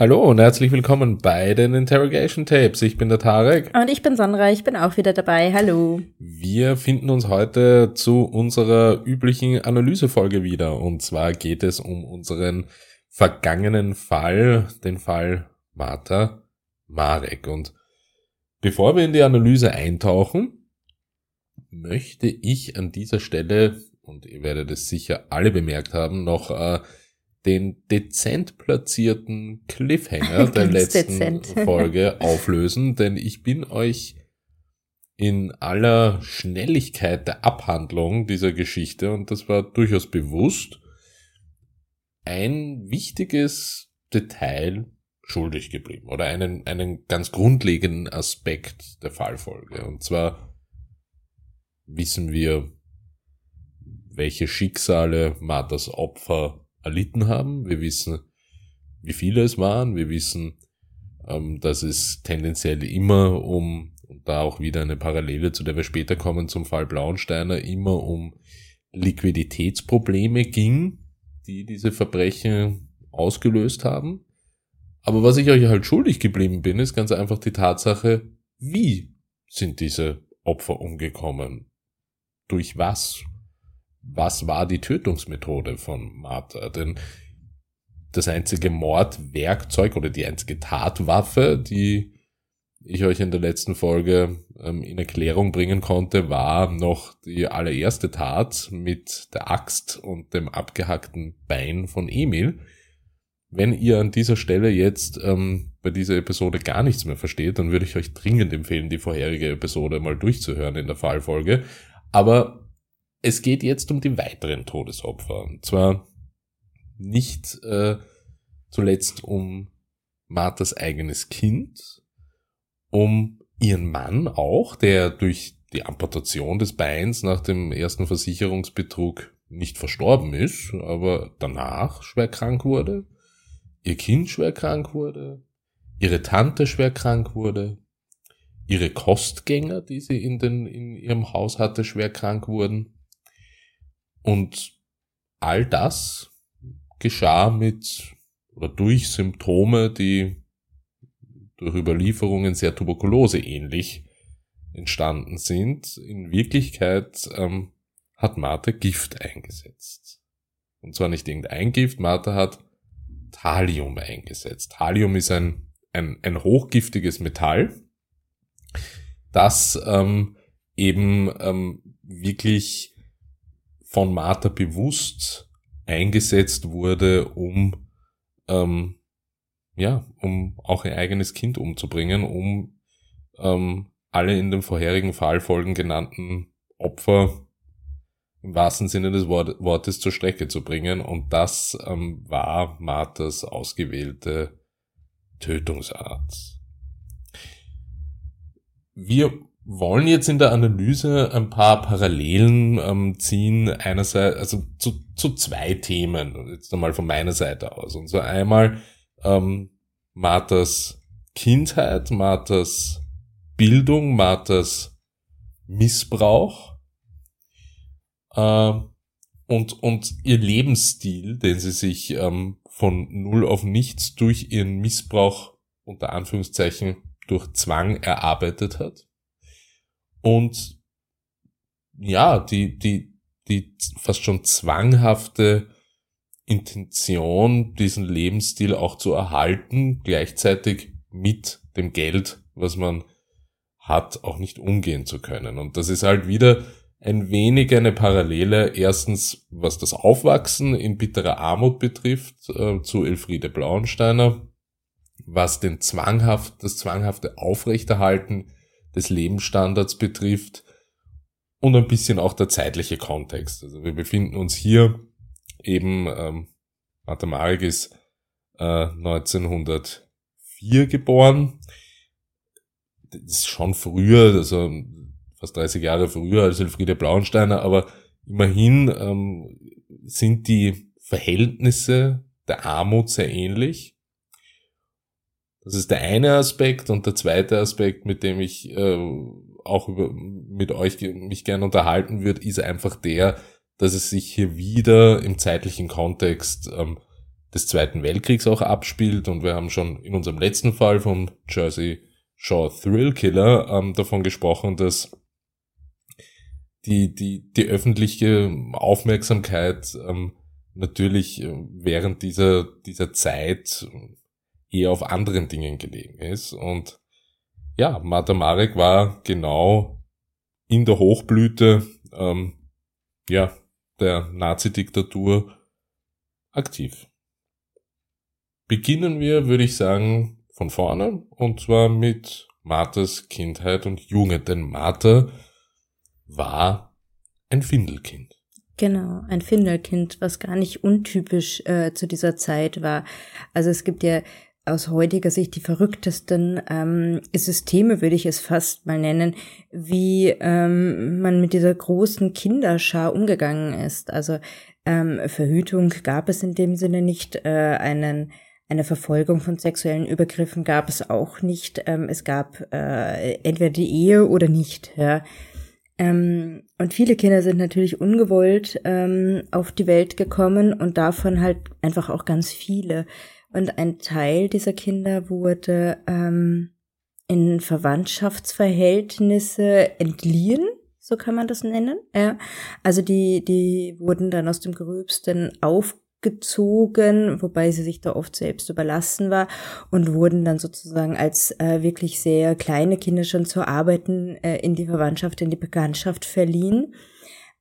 Hallo und herzlich willkommen bei den Interrogation Tapes. Ich bin der Tarek. Und ich bin Sandra, ich bin auch wieder dabei. Hallo. Wir finden uns heute zu unserer üblichen Analysefolge wieder. Und zwar geht es um unseren vergangenen Fall, den Fall Martha Marek. Und bevor wir in die Analyse eintauchen, möchte ich an dieser Stelle, und ihr werdet es sicher alle bemerkt haben, noch äh, den dezent platzierten Cliffhanger der letzten dezent. Folge auflösen, denn ich bin euch in aller Schnelligkeit der Abhandlung dieser Geschichte, und das war durchaus bewusst, ein wichtiges Detail schuldig geblieben oder einen, einen ganz grundlegenden Aspekt der Fallfolge. Und zwar wissen wir, welche Schicksale Marthas Opfer erlitten haben. Wir wissen, wie viele es waren. Wir wissen, ähm, dass es tendenziell immer um, und da auch wieder eine Parallele, zu der wir später kommen, zum Fall Blauensteiner, immer um Liquiditätsprobleme ging, die diese Verbrechen ausgelöst haben. Aber was ich euch halt schuldig geblieben bin, ist ganz einfach die Tatsache, wie sind diese Opfer umgekommen? Durch was? Was war die Tötungsmethode von Martha? Denn das einzige Mordwerkzeug oder die einzige Tatwaffe, die ich euch in der letzten Folge ähm, in Erklärung bringen konnte, war noch die allererste Tat mit der Axt und dem abgehackten Bein von Emil. Wenn ihr an dieser Stelle jetzt ähm, bei dieser Episode gar nichts mehr versteht, dann würde ich euch dringend empfehlen, die vorherige Episode mal durchzuhören in der Fallfolge. Aber es geht jetzt um die weiteren Todesopfer. Und zwar nicht äh, zuletzt um Marthas eigenes Kind, um ihren Mann auch, der durch die Amputation des Beins nach dem ersten Versicherungsbetrug nicht verstorben ist, aber danach schwer krank wurde, ihr Kind schwer krank wurde, ihre Tante schwer krank wurde, ihre Kostgänger, die sie in, den, in ihrem Haus hatte, schwer krank wurden, und all das geschah mit oder durch Symptome, die durch Überlieferungen sehr Tuberkulose ähnlich entstanden sind. In Wirklichkeit ähm, hat Martha Gift eingesetzt. Und zwar nicht irgendein Gift, Martha hat Thallium eingesetzt. Thallium ist ein, ein, ein hochgiftiges Metall, das ähm, eben ähm, wirklich von Martha bewusst eingesetzt wurde, um ähm, ja, um auch ihr eigenes Kind umzubringen, um ähm, alle in dem vorherigen Fallfolgen genannten Opfer im wahrsten Sinne des Wort Wortes zur Strecke zu bringen. Und das ähm, war Marthas ausgewählte Tötungsart. Wir wollen jetzt in der Analyse ein paar Parallelen ähm, ziehen, einerseits, also zu, zu zwei Themen, jetzt einmal von meiner Seite aus. Und zwar einmal ähm, Marthas Kindheit, Marthas Bildung, Marthas Missbrauch äh, und, und ihr Lebensstil, den sie sich ähm, von null auf nichts durch ihren Missbrauch unter Anführungszeichen durch Zwang erarbeitet hat und ja, die, die, die fast schon zwanghafte Intention, diesen Lebensstil auch zu erhalten, gleichzeitig mit dem Geld, was man hat, auch nicht umgehen zu können. Und das ist halt wieder ein wenig eine Parallele, erstens was das Aufwachsen in bitterer Armut betrifft, äh, zu Elfriede Blauensteiner, was den zwanghaft, das zwanghafte Aufrechterhalten des Lebensstandards betrifft und ein bisschen auch der zeitliche Kontext. Also wir befinden uns hier eben, ähm, Mathematik ist äh, 1904 geboren. Das ist schon früher, also fast 30 Jahre früher als Elfriede Blauensteiner, aber immerhin ähm, sind die Verhältnisse der Armut sehr ähnlich. Das ist der eine Aspekt und der zweite Aspekt, mit dem ich äh, auch über, mit euch mich gerne unterhalten würde, ist einfach der, dass es sich hier wieder im zeitlichen Kontext ähm, des Zweiten Weltkriegs auch abspielt. Und wir haben schon in unserem letzten Fall vom Jersey Shore Thrill Killer ähm, davon gesprochen, dass die, die, die öffentliche Aufmerksamkeit ähm, natürlich äh, während dieser, dieser Zeit eher auf anderen Dingen gelegen ist. Und ja, Marta Marek war genau in der Hochblüte ähm, ja, der Nazi-Diktatur aktiv. Beginnen wir, würde ich sagen, von vorne, und zwar mit Marthas Kindheit und Jugend, denn Martha war ein Findelkind. Genau, ein Findelkind, was gar nicht untypisch äh, zu dieser Zeit war. Also es gibt ja aus heutiger Sicht die verrücktesten ähm, Systeme, würde ich es fast mal nennen, wie ähm, man mit dieser großen Kinderschar umgegangen ist. Also ähm, Verhütung gab es in dem Sinne nicht, äh, einen eine Verfolgung von sexuellen Übergriffen gab es auch nicht. Ähm, es gab äh, entweder die Ehe oder nicht. Ja. Ähm, und viele Kinder sind natürlich ungewollt ähm, auf die Welt gekommen und davon halt einfach auch ganz viele. Und ein Teil dieser Kinder wurde ähm, in Verwandtschaftsverhältnisse entliehen, so kann man das nennen. Ja. Also die, die wurden dann aus dem Gröbsten aufgezogen, wobei sie sich da oft selbst überlassen war und wurden dann sozusagen als äh, wirklich sehr kleine Kinder schon zu arbeiten äh, in die Verwandtschaft, in die Bekanntschaft verliehen.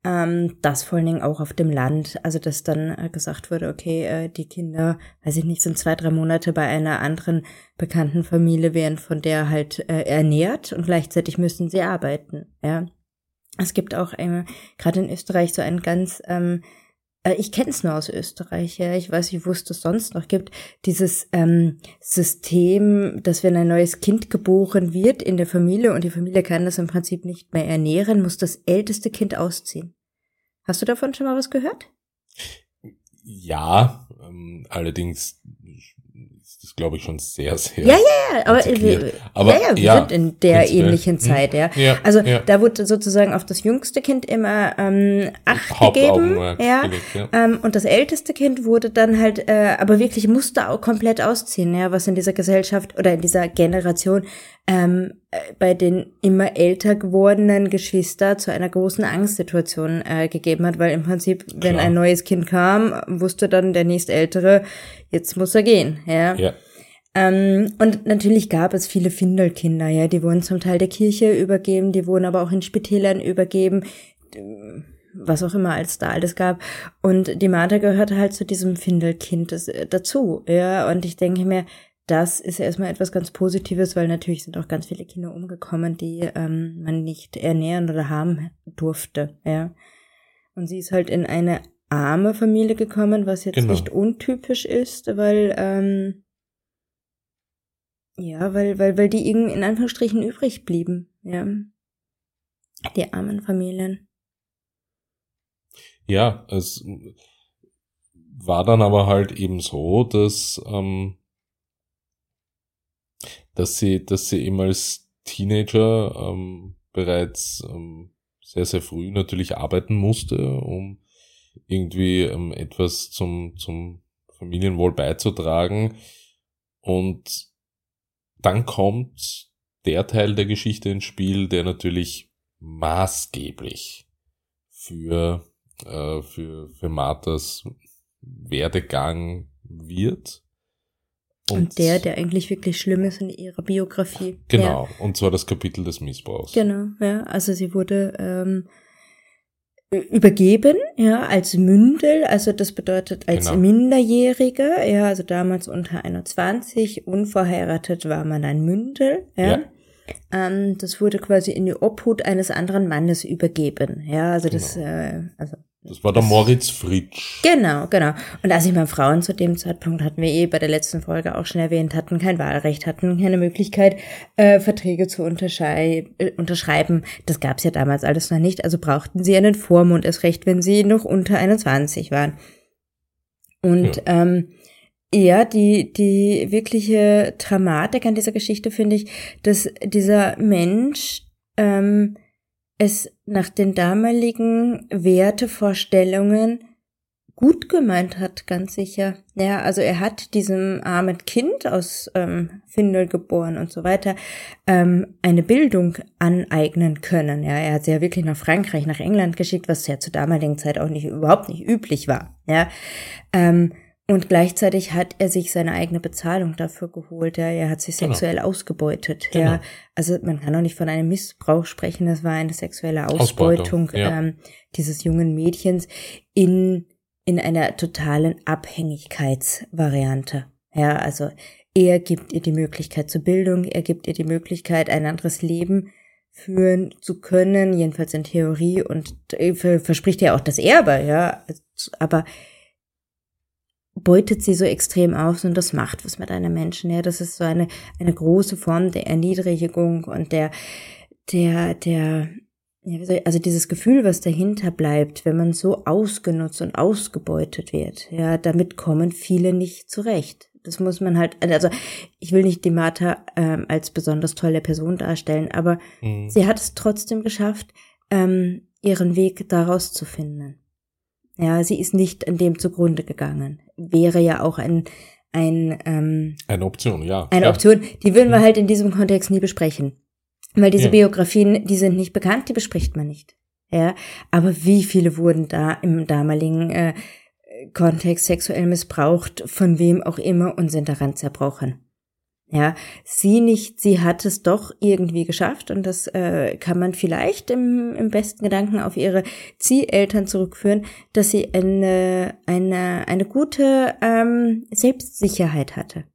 Ähm, das vor allen Dingen auch auf dem Land, also dass dann äh, gesagt wurde, okay, äh, die Kinder, weiß ich nicht, sind zwei, drei Monate bei einer anderen bekannten Familie, werden von der halt äh, ernährt und gleichzeitig müssen sie arbeiten, ja. Es gibt auch ähm, gerade in Österreich so ein ganz ähm, äh, ich kenne es nur aus Österreich, ja. Ich weiß nicht, wo es das sonst noch gibt. Dieses ähm, System, dass wenn ein neues Kind geboren wird in der Familie und die Familie kann das im Prinzip nicht mehr ernähren, muss das älteste Kind ausziehen. Hast du davon schon mal was gehört? Ja, ähm, allerdings ist, glaube ich, schon sehr, sehr. Ja, ja, ja, aber, wir, aber ja, ja, wir ja, sind in der ähnlichen hm, Zeit, ja. ja also da wurde sozusagen auf das jüngste Kind immer ähm, Acht gegeben, ja, gelegt, ja. Ähm, und das älteste Kind wurde dann halt, äh, aber wirklich musste auch komplett ausziehen, ja, was in dieser Gesellschaft oder in dieser Generation ähm, äh, bei den immer älter gewordenen Geschwister zu einer großen Angstsituation äh, gegeben hat, weil im Prinzip, wenn Klar. ein neues Kind kam, wusste dann der nächstältere, jetzt muss er gehen, ja. ja. Ähm, und natürlich gab es viele Findelkinder, ja, die wurden zum Teil der Kirche übergeben, die wurden aber auch in Spitälern übergeben, was auch immer als da alles gab. Und die Martha gehörte halt zu diesem Findelkind äh, dazu, ja. Und ich denke mir, das ist erstmal etwas ganz Positives, weil natürlich sind auch ganz viele Kinder umgekommen, die ähm, man nicht ernähren oder haben durfte, ja. Und sie ist halt in eine arme Familie gekommen, was jetzt genau. nicht untypisch ist, weil ähm, ja, weil weil weil die irgendwie in Anführungsstrichen übrig blieben, ja. Die armen Familien. Ja, es war dann aber halt eben so, dass ähm, dass sie, dass sie eben als Teenager ähm, bereits ähm, sehr, sehr früh natürlich arbeiten musste, um irgendwie ähm, etwas zum, zum Familienwohl beizutragen. Und dann kommt der Teil der Geschichte ins Spiel, der natürlich maßgeblich für, äh, für, für Marthas Werdegang wird. Und, und, der, der eigentlich wirklich schlimm ist in ihrer Biografie. Genau, ja. und zwar das Kapitel des Missbrauchs. Genau, ja. Also sie wurde ähm, übergeben, ja, als Mündel, also das bedeutet als genau. Minderjährige, ja, also damals unter 21, unverheiratet war man ein Mündel, ja. ja. Ähm, das wurde quasi in die Obhut eines anderen Mannes übergeben, ja, also das, genau. äh, also das war der Moritz Fritsch. Genau, genau. Und als ich meine Frauen zu dem Zeitpunkt hatten wir eh bei der letzten Folge auch schon erwähnt, hatten kein Wahlrecht, hatten keine Möglichkeit, äh, Verträge zu unterschrei äh, unterschreiben. Das gab's ja damals alles noch nicht. Also brauchten sie einen Vormund, erst recht, wenn sie noch unter 21 waren. Und ja. ähm, ja, die, die wirkliche Dramatik an dieser Geschichte finde ich, dass dieser Mensch ähm, es nach den damaligen Wertevorstellungen gut gemeint hat, ganz sicher. Ja, also er hat diesem armen Kind aus ähm, Findel geboren und so weiter ähm, eine Bildung aneignen können. Ja, er hat sie ja wirklich nach Frankreich, nach England geschickt, was ja zur damaligen Zeit auch nicht überhaupt nicht üblich war. Ja, ähm, und gleichzeitig hat er sich seine eigene Bezahlung dafür geholt. Ja, er hat sich genau. sexuell genau. ausgebeutet. Genau. Ja, also man kann auch nicht von einem Missbrauch sprechen. Das war eine sexuelle Ausbeutung, Ausbeutung ja. ähm, dieses jungen Mädchens in in einer totalen Abhängigkeitsvariante. Ja, also er gibt ihr die Möglichkeit zur Bildung, er gibt ihr die Möglichkeit, ein anderes Leben führen zu können, jedenfalls in Theorie und verspricht ja auch das Erbe, ja, aber beutet sie so extrem aus und das macht was mit einem Menschen, ja, das ist so eine, eine große Form der Erniedrigung und der, der, der, ja, also dieses Gefühl, was dahinter bleibt, wenn man so ausgenutzt und ausgebeutet wird, ja, damit kommen viele nicht zurecht. Das muss man halt, also ich will nicht die Martha ähm, als besonders tolle Person darstellen, aber mhm. sie hat es trotzdem geschafft, ähm, ihren Weg daraus zu finden. Ja, sie ist nicht an dem zugrunde gegangen. Wäre ja auch ein, ein ähm, eine Option, ja. Eine ja. Option, die würden wir mhm. halt in diesem Kontext nie besprechen. Weil diese ja. Biografien, die sind nicht bekannt, die bespricht man nicht. Ja, aber wie viele wurden da im damaligen äh, Kontext sexuell missbraucht, von wem auch immer und sind daran zerbrochen. Ja, sie nicht, sie hat es doch irgendwie geschafft und das äh, kann man vielleicht im, im besten Gedanken auf ihre Zieheltern zurückführen, dass sie eine, eine, eine gute ähm, Selbstsicherheit hatte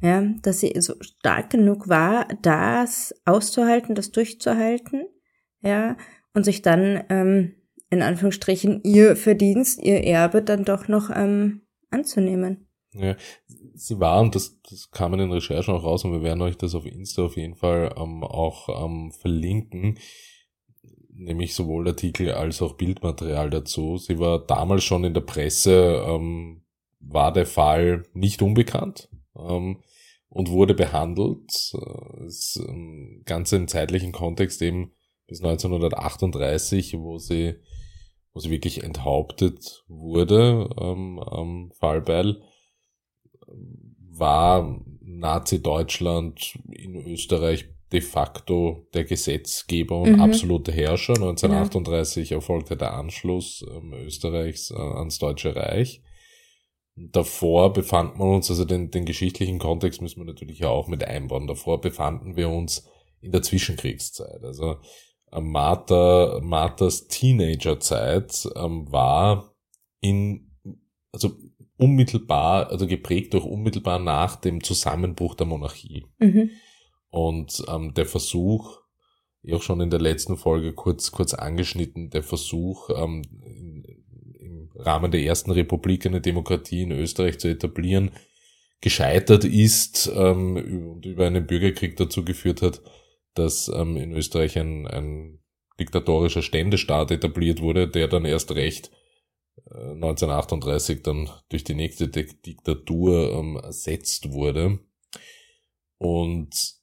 ja, dass sie so stark genug war, das auszuhalten, das durchzuhalten, ja, und sich dann ähm, in Anführungsstrichen ihr Verdienst, ihr Erbe dann doch noch ähm, anzunehmen. Ja, sie waren, das, das kam in den Recherchen auch raus und wir werden euch das auf Insta auf jeden Fall ähm, auch ähm, verlinken, nämlich sowohl Artikel als auch Bildmaterial dazu. Sie war damals schon in der Presse, ähm, war der Fall nicht unbekannt ähm, und wurde behandelt. Äh, ist ähm, ganz im zeitlichen Kontext eben bis 1938, wo sie, wo sie wirklich enthauptet wurde ähm, am Fallbeil, war Nazi-Deutschland in Österreich de facto der Gesetzgeber und mhm. absolute Herrscher. 1938 ja. erfolgte der Anschluss ähm, Österreichs äh, ans Deutsche Reich davor befanden wir uns, also den, den geschichtlichen Kontext müssen wir natürlich auch mit einbauen. Davor befanden wir uns in der Zwischenkriegszeit. Also äh, Martha, Marthas Teenagerzeit ähm, war in, also unmittelbar, also geprägt durch unmittelbar nach dem Zusammenbruch der Monarchie. Mhm. Und ähm, der Versuch, auch schon in der letzten Folge kurz, kurz angeschnitten, der Versuch, ähm, Rahmen der ersten Republik eine Demokratie in Österreich zu etablieren, gescheitert ist ähm, und über einen Bürgerkrieg dazu geführt hat, dass ähm, in Österreich ein, ein diktatorischer Ständestaat etabliert wurde, der dann erst recht 1938 dann durch die nächste Diktatur ähm, ersetzt wurde. Und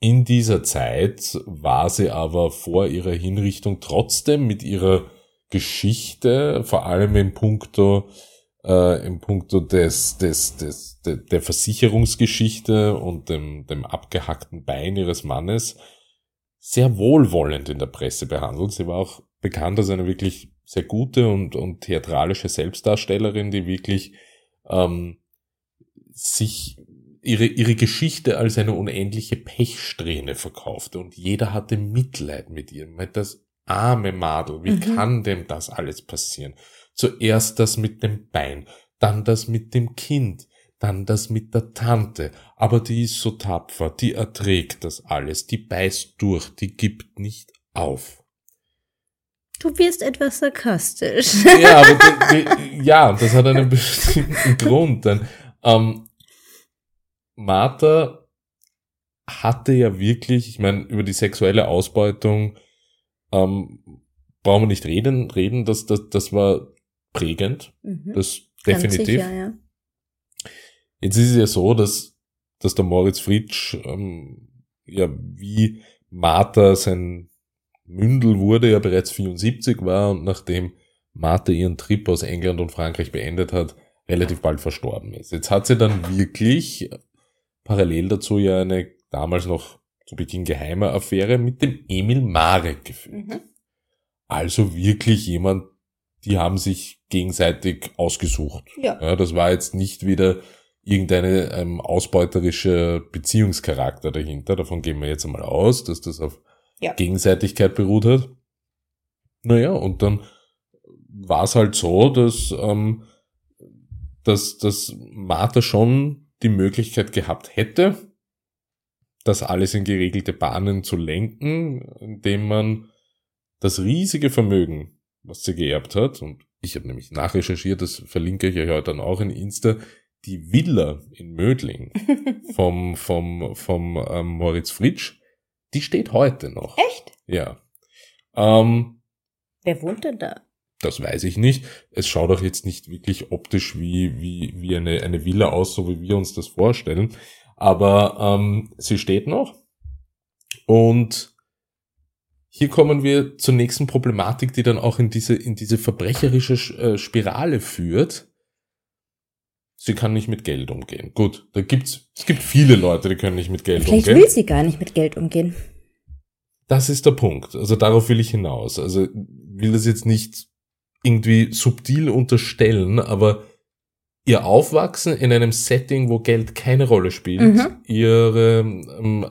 in dieser Zeit war sie aber vor ihrer Hinrichtung trotzdem mit ihrer Geschichte, vor allem im Punkto, äh, im Punkto des, des, des, de, der Versicherungsgeschichte und dem, dem abgehackten Bein ihres Mannes sehr wohlwollend in der Presse behandelt. Sie war auch bekannt als eine wirklich sehr gute und, und theatralische Selbstdarstellerin, die wirklich ähm, sich ihre, ihre Geschichte als eine unendliche Pechsträhne verkaufte und jeder hatte Mitleid mit ihr. Das arme Madel, wie mhm. kann denn das alles passieren? Zuerst das mit dem Bein, dann das mit dem Kind, dann das mit der Tante, aber die ist so tapfer, die erträgt das alles, die beißt durch, die gibt nicht auf. Du wirst etwas sarkastisch. Ja, aber die, die, ja, das hat einen bestimmten Grund. Denn ähm, Martha hatte ja wirklich, ich meine, über die sexuelle Ausbeutung ähm, brauchen wir nicht reden, reden, das, das, das war prägend. Mhm. Das definitiv. Sicher, ja. Jetzt ist es ja so, dass, dass der Moritz Fritsch, ähm, ja, wie Martha sein Mündel wurde, ja bereits 74 war und nachdem Martha ihren Trip aus England und Frankreich beendet hat, relativ bald verstorben ist. Jetzt hat sie dann wirklich parallel dazu ja eine damals noch zu Beginn geheime Affäre mit dem Emil Marek geführt. Mhm. Also wirklich jemand, die haben sich gegenseitig ausgesucht. Ja. ja das war jetzt nicht wieder irgendeine ähm, ausbeuterische Beziehungscharakter dahinter. Davon gehen wir jetzt einmal aus, dass das auf ja. Gegenseitigkeit beruht hat. Naja, und dann war es halt so, dass, ähm, dass, dass Martha schon die Möglichkeit gehabt hätte, das alles in geregelte Bahnen zu lenken, indem man das riesige Vermögen, was sie geerbt hat, und ich habe nämlich nachrecherchiert, das verlinke ich euch heute dann auch in Insta, die Villa in Mödling vom, vom, vom ähm, Moritz Fritsch, die steht heute noch. Echt? Ja. Ähm, Wer wohnt denn da? Das weiß ich nicht. Es schaut auch jetzt nicht wirklich optisch wie, wie, wie eine, eine Villa aus, so wie wir uns das vorstellen. Aber ähm, sie steht noch. Und hier kommen wir zur nächsten Problematik, die dann auch in diese, in diese verbrecherische äh, Spirale führt. Sie kann nicht mit Geld umgehen. Gut, da gibt's, es gibt viele Leute, die können nicht mit Geld Vielleicht umgehen. Vielleicht will sie gar nicht mit Geld umgehen. Das ist der Punkt. Also darauf will ich hinaus. Also will das jetzt nicht irgendwie subtil unterstellen, aber ihr Aufwachsen in einem Setting, wo Geld keine Rolle spielt, mhm. ihre ähm,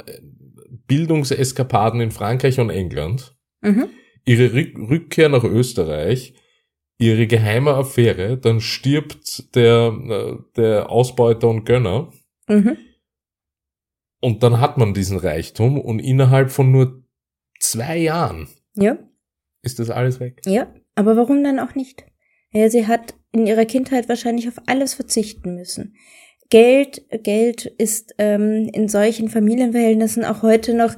Bildungseskapaden in Frankreich und England, mhm. ihre Rück Rückkehr nach Österreich, ihre geheime Affäre, dann stirbt der, äh, der Ausbeuter und Gönner. Mhm. Und dann hat man diesen Reichtum und innerhalb von nur zwei Jahren ja. ist das alles weg. Ja, aber warum dann auch nicht? Ja, sie hat in ihrer Kindheit wahrscheinlich auf alles verzichten müssen. Geld, Geld ist ähm, in solchen Familienverhältnissen auch heute noch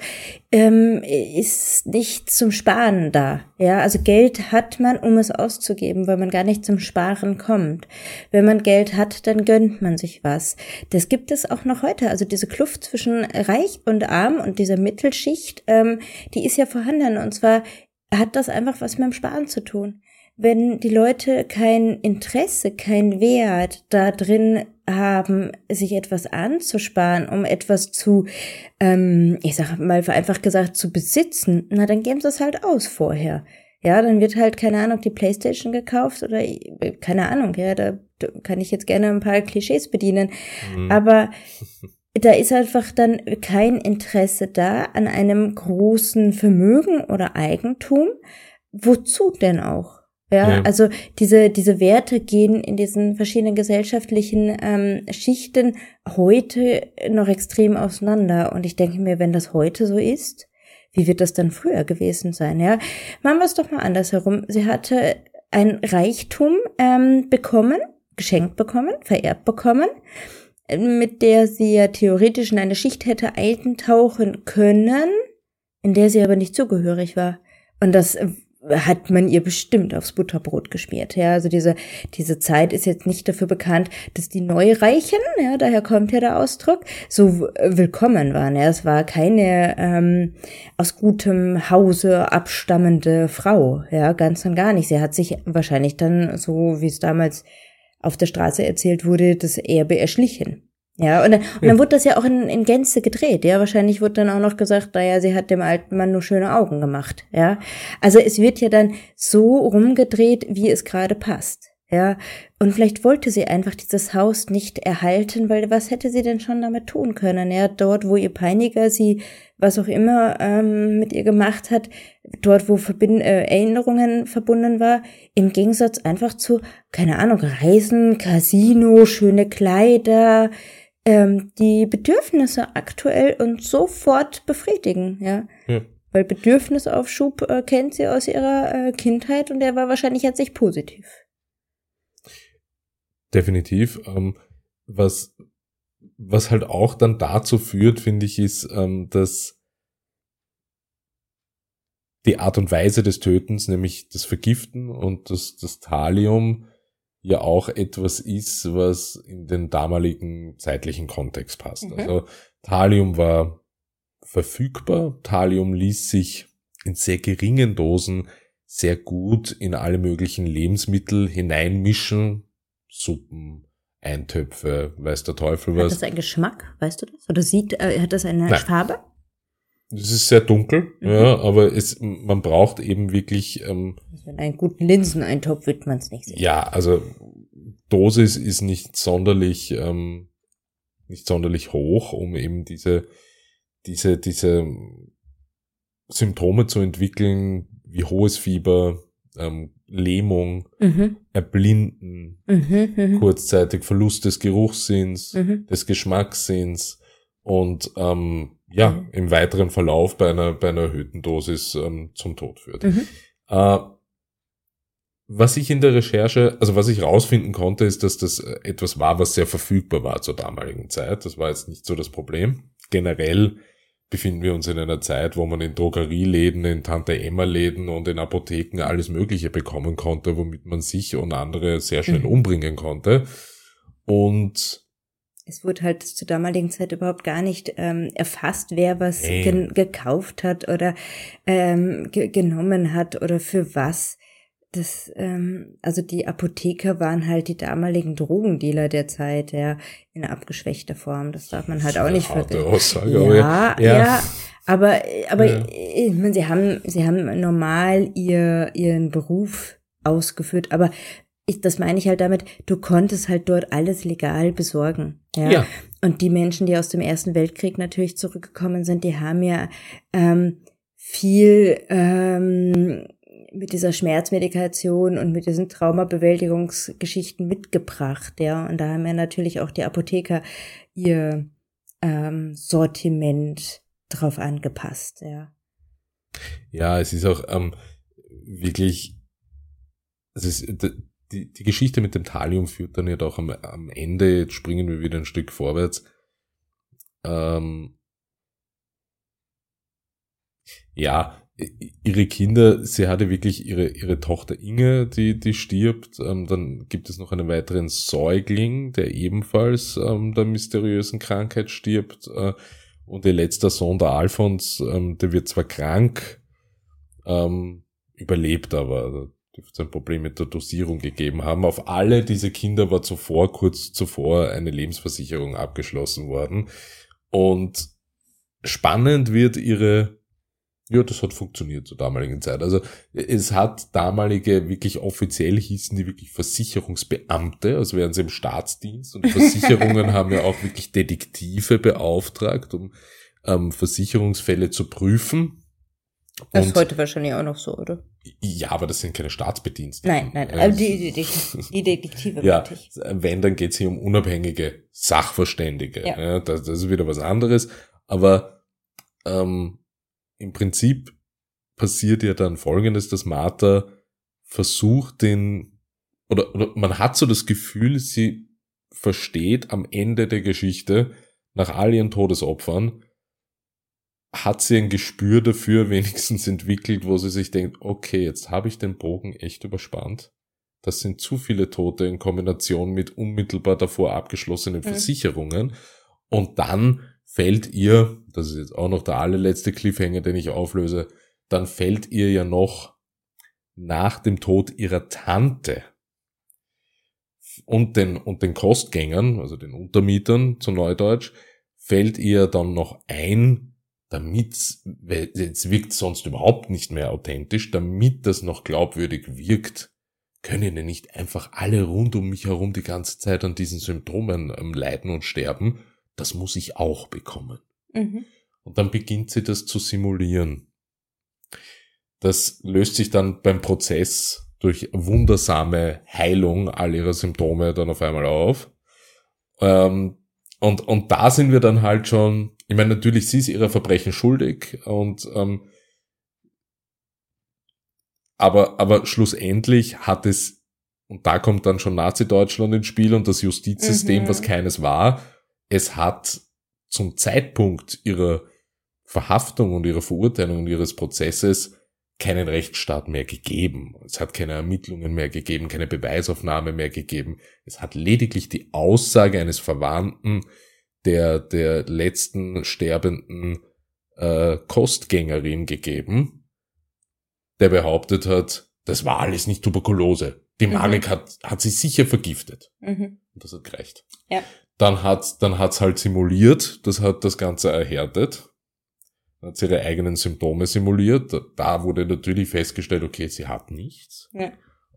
ähm, ist nicht zum Sparen da. Ja, also Geld hat man, um es auszugeben, weil man gar nicht zum Sparen kommt. Wenn man Geld hat, dann gönnt man sich was. Das gibt es auch noch heute. Also diese Kluft zwischen Reich und Arm und dieser Mittelschicht, ähm, die ist ja vorhanden. Und zwar hat das einfach was mit dem Sparen zu tun wenn die Leute kein Interesse, kein Wert da drin haben, sich etwas anzusparen, um etwas zu, ähm, ich sag mal einfach gesagt, zu besitzen, na dann geben sie es halt aus vorher. Ja, dann wird halt, keine Ahnung, die Playstation gekauft oder keine Ahnung, ja, da, da kann ich jetzt gerne ein paar Klischees bedienen. Mhm. Aber da ist einfach dann kein Interesse da an einem großen Vermögen oder Eigentum. Wozu denn auch? Ja, ja, also diese, diese Werte gehen in diesen verschiedenen gesellschaftlichen ähm, Schichten heute noch extrem auseinander. Und ich denke mir, wenn das heute so ist, wie wird das dann früher gewesen sein? Ja, machen wir es doch mal andersherum. Sie hatte ein Reichtum ähm, bekommen, geschenkt bekommen, vererbt bekommen, mit der sie ja theoretisch in eine Schicht hätte eintauchen können, in der sie aber nicht zugehörig war. Und das hat man ihr bestimmt aufs Butterbrot geschmiert. Ja, also diese, diese Zeit ist jetzt nicht dafür bekannt, dass die Neureichen, ja, daher kommt ja der Ausdruck, so willkommen waren. Ja, es war keine ähm, aus gutem Hause abstammende Frau, ja, ganz und gar nicht. Sie hat sich wahrscheinlich dann, so wie es damals auf der Straße erzählt wurde, das Erbe erschlichen. Ja, und dann, und dann wurde das ja auch in, in Gänze gedreht. Ja, wahrscheinlich wurde dann auch noch gesagt, naja, sie hat dem alten Mann nur schöne Augen gemacht. Ja, also es wird ja dann so rumgedreht, wie es gerade passt. Ja, und vielleicht wollte sie einfach dieses Haus nicht erhalten, weil was hätte sie denn schon damit tun können? Ja, dort, wo ihr Peiniger sie, was auch immer ähm, mit ihr gemacht hat, dort, wo Verbind äh, Erinnerungen verbunden war, im Gegensatz einfach zu, keine Ahnung, Reisen, Casino, schöne Kleider, ähm, die Bedürfnisse aktuell und sofort befriedigen, ja. ja. Weil Bedürfnisaufschub äh, kennt sie aus ihrer äh, Kindheit und der war wahrscheinlich jetzt nicht positiv. Definitiv. Ähm, was, was halt auch dann dazu führt, finde ich, ist, ähm, dass die Art und Weise des Tötens, nämlich das Vergiften und das, das Thalium, ja auch etwas ist, was in den damaligen zeitlichen Kontext passt. Mhm. Also Thalium war verfügbar, Thalium ließ sich in sehr geringen Dosen sehr gut in alle möglichen Lebensmittel hineinmischen. Suppen, Eintöpfe, weiß der Teufel was. Hat das einen Geschmack, weißt du das? Oder sieht, äh, hat das eine Nein. Farbe? Es ist sehr dunkel, mhm. ja, aber es, man braucht eben wirklich. Ähm, also in einen guten Linseneintopf wird man es nicht sehen. Ja, also Dosis ist nicht sonderlich, ähm, nicht sonderlich hoch, um eben diese, diese, diese Symptome zu entwickeln, wie hohes Fieber, ähm, Lähmung, mhm. Erblinden, mhm, mhm, kurzzeitig Verlust des Geruchssinns, mhm. des Geschmackssinns und ähm, ja, mhm. im weiteren Verlauf bei einer, bei einer erhöhten Dosis ähm, zum Tod führt. Mhm. Äh, was ich in der Recherche, also was ich rausfinden konnte, ist, dass das etwas war, was sehr verfügbar war zur damaligen Zeit. Das war jetzt nicht so das Problem. Generell befinden wir uns in einer Zeit, wo man in Drogerieläden, in Tante-Emma-Läden und in Apotheken alles Mögliche bekommen konnte, womit man sich und andere sehr schnell mhm. umbringen konnte. Und es wurde halt zur damaligen Zeit überhaupt gar nicht ähm, erfasst, wer was ge gekauft hat oder ähm, ge genommen hat oder für was. Das, ähm, also die Apotheker waren halt die damaligen Drogendealer der Zeit, ja, in abgeschwächter Form. Das darf man halt auch nicht vergessen. Ja, ja, ja, aber, aber ja. ich meine, sie haben, sie haben normal ihr, ihren Beruf ausgeführt, aber ich, das meine ich halt damit, du konntest halt dort alles legal besorgen. Ja? ja. Und die Menschen, die aus dem Ersten Weltkrieg natürlich zurückgekommen sind, die haben ja ähm, viel ähm, mit dieser Schmerzmedikation und mit diesen Traumabewältigungsgeschichten mitgebracht, ja. Und da haben ja natürlich auch die Apotheker ihr ähm, Sortiment drauf angepasst, ja. Ja, es ist auch ähm, wirklich, es ist, die, die Geschichte mit dem Thalium führt dann ja doch am, am Ende, jetzt springen wir wieder ein Stück vorwärts, ähm, ja, ihre Kinder, sie hatte wirklich ihre, ihre Tochter Inge, die, die stirbt. Ähm, dann gibt es noch einen weiteren Säugling, der ebenfalls ähm, der mysteriösen Krankheit stirbt. Äh, und ihr letzter Sohn, der Alfons, ähm, der wird zwar krank, ähm, überlebt aber. Dürfte es ein Problem mit der Dosierung gegeben haben. Auf alle diese Kinder war zuvor, kurz zuvor, eine Lebensversicherung abgeschlossen worden. Und spannend wird ihre ja, das hat funktioniert zur damaligen Zeit. Also es hat damalige, wirklich offiziell hießen die wirklich Versicherungsbeamte, also wären sie im Staatsdienst und Versicherungen haben ja auch wirklich Detektive beauftragt, um ähm, Versicherungsfälle zu prüfen. Das ist heute wahrscheinlich auch noch so, oder? Ja, aber das sind keine Staatsbediensteten. Nein, nein, äh, die, die, die, die Detektive. ja, wenn, dann geht's hier um unabhängige Sachverständige. Ja. ja das, das ist wieder was anderes. Aber ähm, im Prinzip passiert ja dann Folgendes, dass Martha versucht den, oder, oder man hat so das Gefühl, sie versteht am Ende der Geschichte, nach all ihren Todesopfern, hat sie ein Gespür dafür wenigstens entwickelt, wo sie sich denkt, okay, jetzt habe ich den Bogen echt überspannt. Das sind zu viele Tote in Kombination mit unmittelbar davor abgeschlossenen mhm. Versicherungen. Und dann fällt ihr, das ist jetzt auch noch der allerletzte Cliffhanger, den ich auflöse, dann fällt ihr ja noch nach dem Tod ihrer Tante und den, und den Kostgängern, also den Untermietern zu Neudeutsch, fällt ihr dann noch ein, damit, jetzt wirkt sonst überhaupt nicht mehr authentisch, damit das noch glaubwürdig wirkt, können ja nicht einfach alle rund um mich herum die ganze Zeit an diesen Symptomen ähm, leiden und sterben das muss ich auch bekommen. Mhm. Und dann beginnt sie das zu simulieren. Das löst sich dann beim Prozess durch wundersame Heilung all ihrer Symptome dann auf einmal auf. Ähm, und, und da sind wir dann halt schon, ich meine, natürlich, sie ist ihrer Verbrechen schuldig und ähm, aber, aber schlussendlich hat es, und da kommt dann schon Nazi-Deutschland ins Spiel und das Justizsystem, mhm. was keines war, es hat zum Zeitpunkt ihrer Verhaftung und ihrer Verurteilung und ihres Prozesses keinen Rechtsstaat mehr gegeben. Es hat keine Ermittlungen mehr gegeben, keine Beweisaufnahme mehr gegeben. Es hat lediglich die Aussage eines Verwandten der, der letzten sterbenden äh, Kostgängerin gegeben. der behauptet hat, das war alles nicht Tuberkulose. Die. Marek mhm. hat, hat sie sicher vergiftet. Mhm. Und das hat gereicht. Ja. Dann hat dann hat's halt simuliert, das hat das Ganze erhärtet. Hat sie ihre eigenen Symptome simuliert. Da wurde natürlich festgestellt, okay, sie hat nichts. Ja.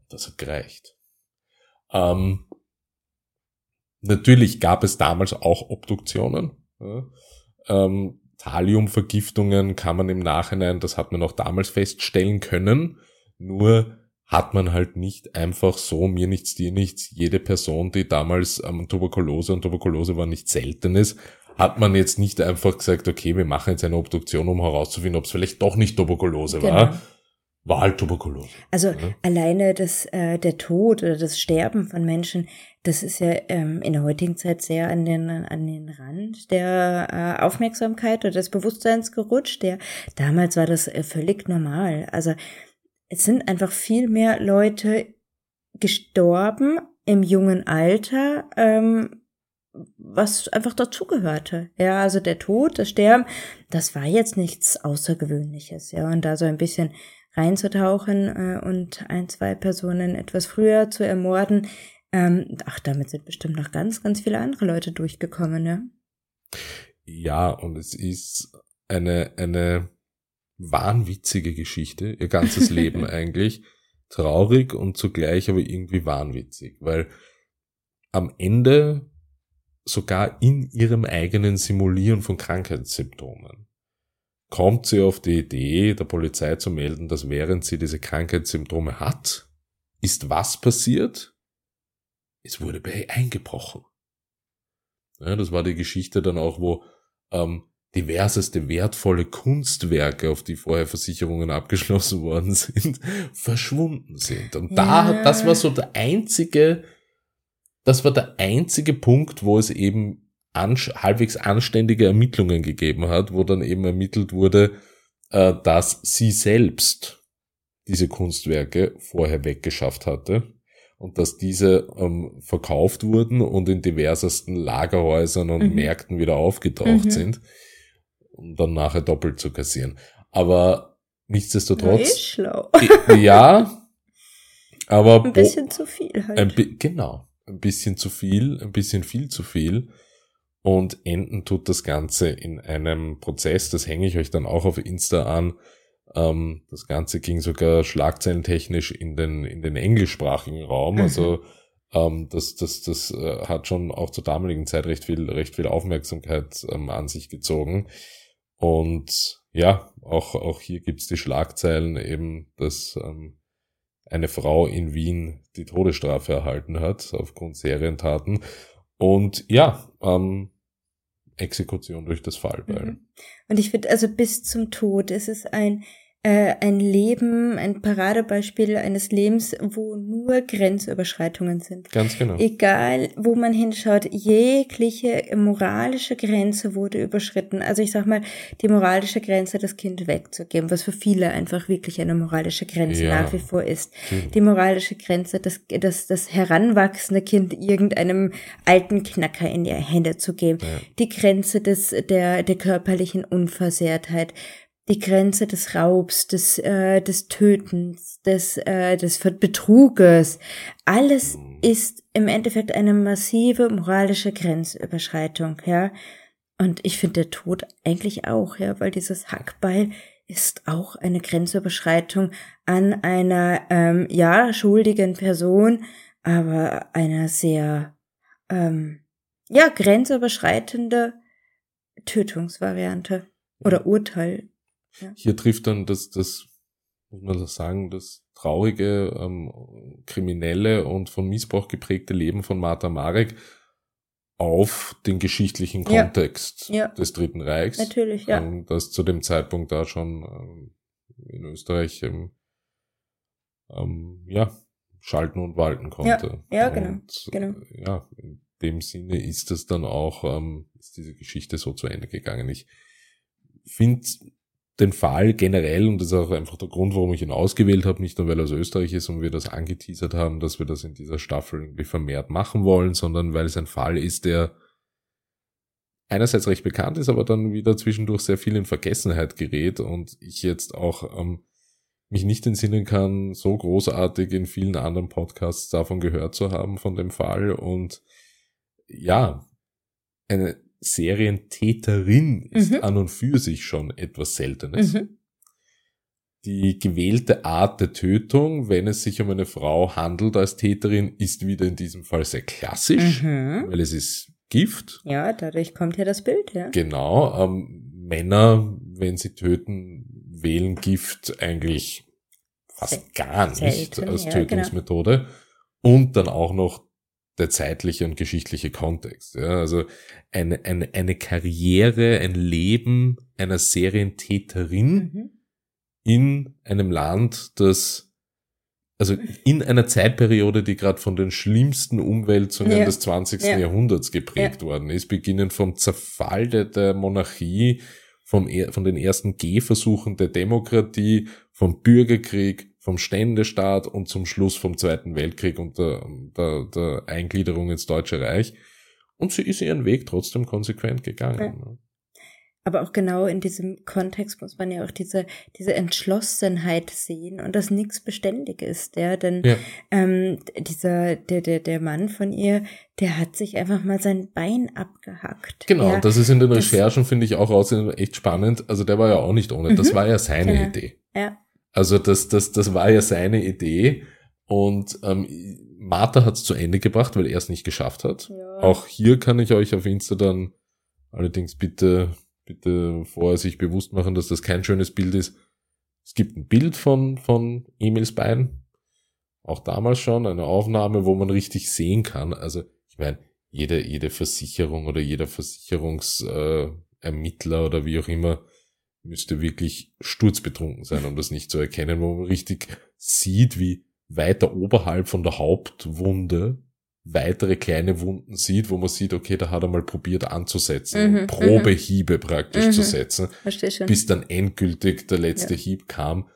Das hat gereicht. Ähm, natürlich gab es damals auch Obduktionen. Ja. Ähm, Thaliumvergiftungen kann man im Nachhinein, das hat man auch damals feststellen können. Nur hat man halt nicht einfach so, mir nichts, dir nichts, jede Person, die damals ähm, Tuberkulose und Tuberkulose war nicht seltenes, hat man jetzt nicht einfach gesagt, okay, wir machen jetzt eine Obduktion, um herauszufinden, ob es vielleicht doch nicht Tuberkulose genau. war. War halt Tuberkulose. Also ja. alleine das, äh, der Tod oder das Sterben von Menschen, das ist ja ähm, in der heutigen Zeit sehr an den, an den Rand der äh, Aufmerksamkeit oder des Bewusstseins gerutscht. Der, damals war das äh, völlig normal. Also es sind einfach viel mehr Leute gestorben im jungen Alter, ähm, was einfach dazugehörte. Ja, also der Tod, das Sterben, das war jetzt nichts Außergewöhnliches. Ja, und da so ein bisschen reinzutauchen äh, und ein, zwei Personen etwas früher zu ermorden, ähm, ach, damit sind bestimmt noch ganz, ganz viele andere Leute durchgekommen, ja. Ja, und es ist eine, eine wahnwitzige Geschichte, ihr ganzes Leben eigentlich. Traurig und zugleich aber irgendwie wahnwitzig, weil am Ende sogar in ihrem eigenen Simulieren von Krankheitssymptomen kommt sie auf die Idee, der Polizei zu melden, dass während sie diese Krankheitssymptome hat, ist was passiert? Es wurde bei ihr eingebrochen. Ja, das war die Geschichte dann auch, wo ähm, diverseste wertvolle Kunstwerke, auf die vorher Versicherungen abgeschlossen worden sind, verschwunden sind. Und da, ja. das war so der einzige, das war der einzige Punkt, wo es eben ansch halbwegs anständige Ermittlungen gegeben hat, wo dann eben ermittelt wurde, äh, dass sie selbst diese Kunstwerke vorher weggeschafft hatte und dass diese ähm, verkauft wurden und in diversesten Lagerhäusern und mhm. Märkten wieder aufgetaucht mhm. sind um dann nachher doppelt zu kassieren. Aber nichtsdestotrotz. Ist schlau. Ja, aber. Ein bisschen zu viel halt. Bi genau. Ein bisschen zu viel, ein bisschen viel zu viel. Und enden tut das Ganze in einem Prozess, das hänge ich euch dann auch auf Insta an. Ähm, das Ganze ging sogar schlagzeilentechnisch in den, in den englischsprachigen Raum. Mhm. Also ähm, das, das, das äh, hat schon auch zur damaligen Zeit recht viel, recht viel Aufmerksamkeit ähm, an sich gezogen. Und ja, auch, auch hier gibt's die Schlagzeilen eben, dass ähm, eine Frau in Wien die Todesstrafe erhalten hat aufgrund Serientaten. Und ja, ähm, Exekution durch das Fallbeil. Mhm. Und ich finde, also bis zum Tod ist es ein äh, ein Leben, ein Paradebeispiel eines Lebens, wo nur Grenzüberschreitungen sind. Ganz genau. Egal, wo man hinschaut, jegliche moralische Grenze wurde überschritten. Also ich sag mal, die moralische Grenze, das Kind wegzugeben, was für viele einfach wirklich eine moralische Grenze ja. nach wie vor ist. Mhm. Die moralische Grenze, das, das, das heranwachsende Kind irgendeinem alten Knacker in die Hände zu geben. Ja. Die Grenze des, der, der körperlichen Unversehrtheit die Grenze des Raubs, des, äh, des Tötens, des, äh, des Betruges. Alles mhm. ist im Endeffekt eine massive moralische Grenzüberschreitung, ja. Und ich finde der Tod eigentlich auch, ja, weil dieses Hackbeil ist auch eine Grenzüberschreitung an einer, ähm, ja, schuldigen Person, aber einer sehr, ähm, ja, grenzüberschreitende Tötungsvariante oder Urteil hier trifft dann das, das, muss man das sagen, das traurige, ähm, kriminelle und von Missbrauch geprägte Leben von Martha Marek auf den geschichtlichen Kontext ja. Ja. des Dritten Reichs. Natürlich, ja. Ähm, das zu dem Zeitpunkt da schon ähm, in Österreich ähm, ähm, ja, schalten und walten konnte. Ja, ja genau, und, genau. Äh, ja, in dem Sinne ist es dann auch, ähm, ist diese Geschichte so zu Ende gegangen. Ich finde den Fall generell, und das ist auch einfach der Grund, warum ich ihn ausgewählt habe, nicht nur weil er aus Österreich ist und wir das angeteasert haben, dass wir das in dieser Staffel irgendwie vermehrt machen wollen, sondern weil es ein Fall ist, der einerseits recht bekannt ist, aber dann wieder zwischendurch sehr viel in Vergessenheit gerät und ich jetzt auch ähm, mich nicht entsinnen kann, so großartig in vielen anderen Podcasts davon gehört zu haben, von dem Fall. Und ja, eine Serientäterin ist mhm. an und für sich schon etwas Seltenes. Mhm. Die gewählte Art der Tötung, wenn es sich um eine Frau handelt als Täterin, ist wieder in diesem Fall sehr klassisch, mhm. weil es ist Gift. Ja, dadurch kommt ja das Bild, ja. Genau. Ähm, Männer, wenn sie töten, wählen Gift eigentlich fast gar nicht Selten, als Tötungsmethode. Ja, genau. Und dann auch noch der zeitliche und geschichtliche Kontext. Ja, also eine, eine, eine Karriere, ein Leben einer Serientäterin mhm. in einem Land, das also in einer Zeitperiode, die gerade von den schlimmsten Umwälzungen ja. des 20. Ja. Jahrhunderts geprägt worden ist, beginnend vom Zerfall der, der Monarchie, vom, von den ersten Gehversuchen der Demokratie, vom Bürgerkrieg, vom Ständestaat und zum Schluss vom Zweiten Weltkrieg und der, der, der Eingliederung ins Deutsche Reich. Und sie ist ihren Weg trotzdem konsequent gegangen. Ja. Ne? Aber auch genau in diesem Kontext muss man ja auch diese, diese Entschlossenheit sehen und dass nichts beständig ist, ja. Denn ja. Ähm, dieser, der, der, der Mann von ihr, der hat sich einfach mal sein Bein abgehackt. Genau, ja. das ist in den Recherchen, finde ich, auch raus echt spannend. Also der war ja auch nicht ohne. Das mhm. war ja seine ja. Idee. Ja. Also das, das, das war ja seine Idee. Und ähm, Martha hat es zu Ende gebracht, weil er es nicht geschafft hat. Ja. Auch hier kann ich euch auf Insta dann allerdings bitte bitte vorher sich bewusst machen, dass das kein schönes Bild ist. Es gibt ein Bild von, von Emils Bein. Auch damals schon eine Aufnahme, wo man richtig sehen kann. Also, ich meine, jede, jede Versicherung oder jeder Versicherungsermittler äh, oder wie auch immer müsste wirklich sturzbetrunken sein, um das nicht zu erkennen, wo man richtig sieht, wie weiter oberhalb von der Hauptwunde weitere kleine Wunden sieht, wo man sieht, okay, da hat er mal probiert anzusetzen, mhm, Probehiebe mhm. praktisch mhm. zu setzen, bis dann endgültig der letzte ja. Hieb kam.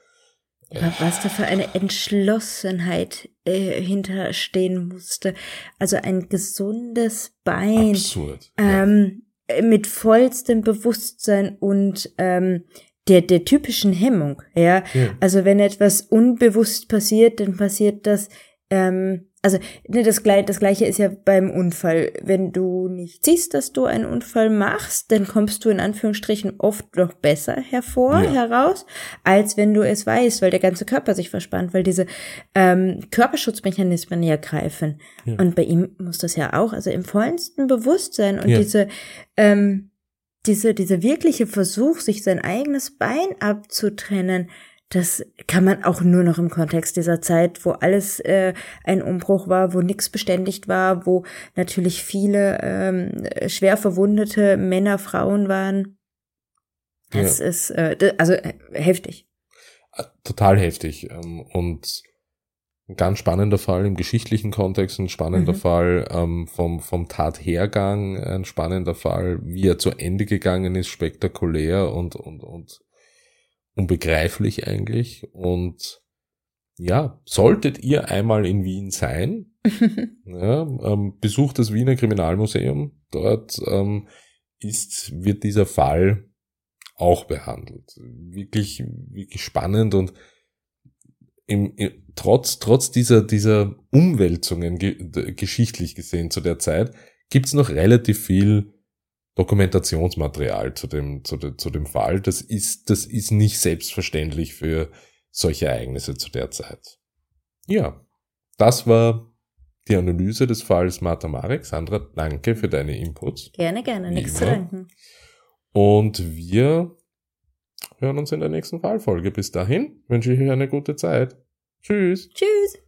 Was da für eine Entschlossenheit äh, hinterstehen musste. Also ein gesundes Bein. Absurd. Ähm, ja. Mit vollstem Bewusstsein und ähm, der, der typischen Hemmung. Ja? ja. Also wenn etwas unbewusst passiert, dann passiert das ähm, also ne, das, das gleiche ist ja beim Unfall. Wenn du nicht siehst, dass du einen Unfall machst, dann kommst du in Anführungsstrichen oft noch besser hervor, ja. heraus, als wenn du es weißt, weil der ganze Körper sich verspannt, weil diese ähm, Körperschutzmechanismen ja greifen. Ja. Und bei ihm muss das ja auch, also im vollsten Bewusstsein und ja. diese ähm, diese, dieser wirkliche Versuch, sich sein eigenes Bein abzutrennen, das kann man auch nur noch im Kontext dieser Zeit, wo alles äh, ein Umbruch war, wo nichts beständigt war, wo natürlich viele ähm, schwer verwundete Männer, Frauen waren. Das ja. ist äh, also äh, heftig. Äh, total heftig. Ähm, und ein ganz spannender Fall im geschichtlichen Kontext, ein spannender mhm. Fall ähm, vom, vom Tathergang, ein spannender Fall, wie er zu Ende gegangen ist, spektakulär und, und, und unbegreiflich eigentlich. Und ja, solltet ihr einmal in Wien sein, ja, ähm, besucht das Wiener Kriminalmuseum. Dort ähm, ist, wird dieser Fall auch behandelt. Wirklich, wirklich spannend und im, im, trotz, trotz dieser, dieser Umwälzungen ge, geschichtlich gesehen zu der Zeit, gibt's noch relativ viel Dokumentationsmaterial zu dem, zu, de, zu dem Fall. Das ist, das ist nicht selbstverständlich für solche Ereignisse zu der Zeit. Ja, das war die Analyse des Falls Martha Marek. Sandra, danke für deine Inputs. Gerne, gerne, nichts zu danken. Und wir hören uns in der nächsten Fallfolge. Bis dahin wünsche ich euch eine gute Zeit. Tschüss. Tschüss.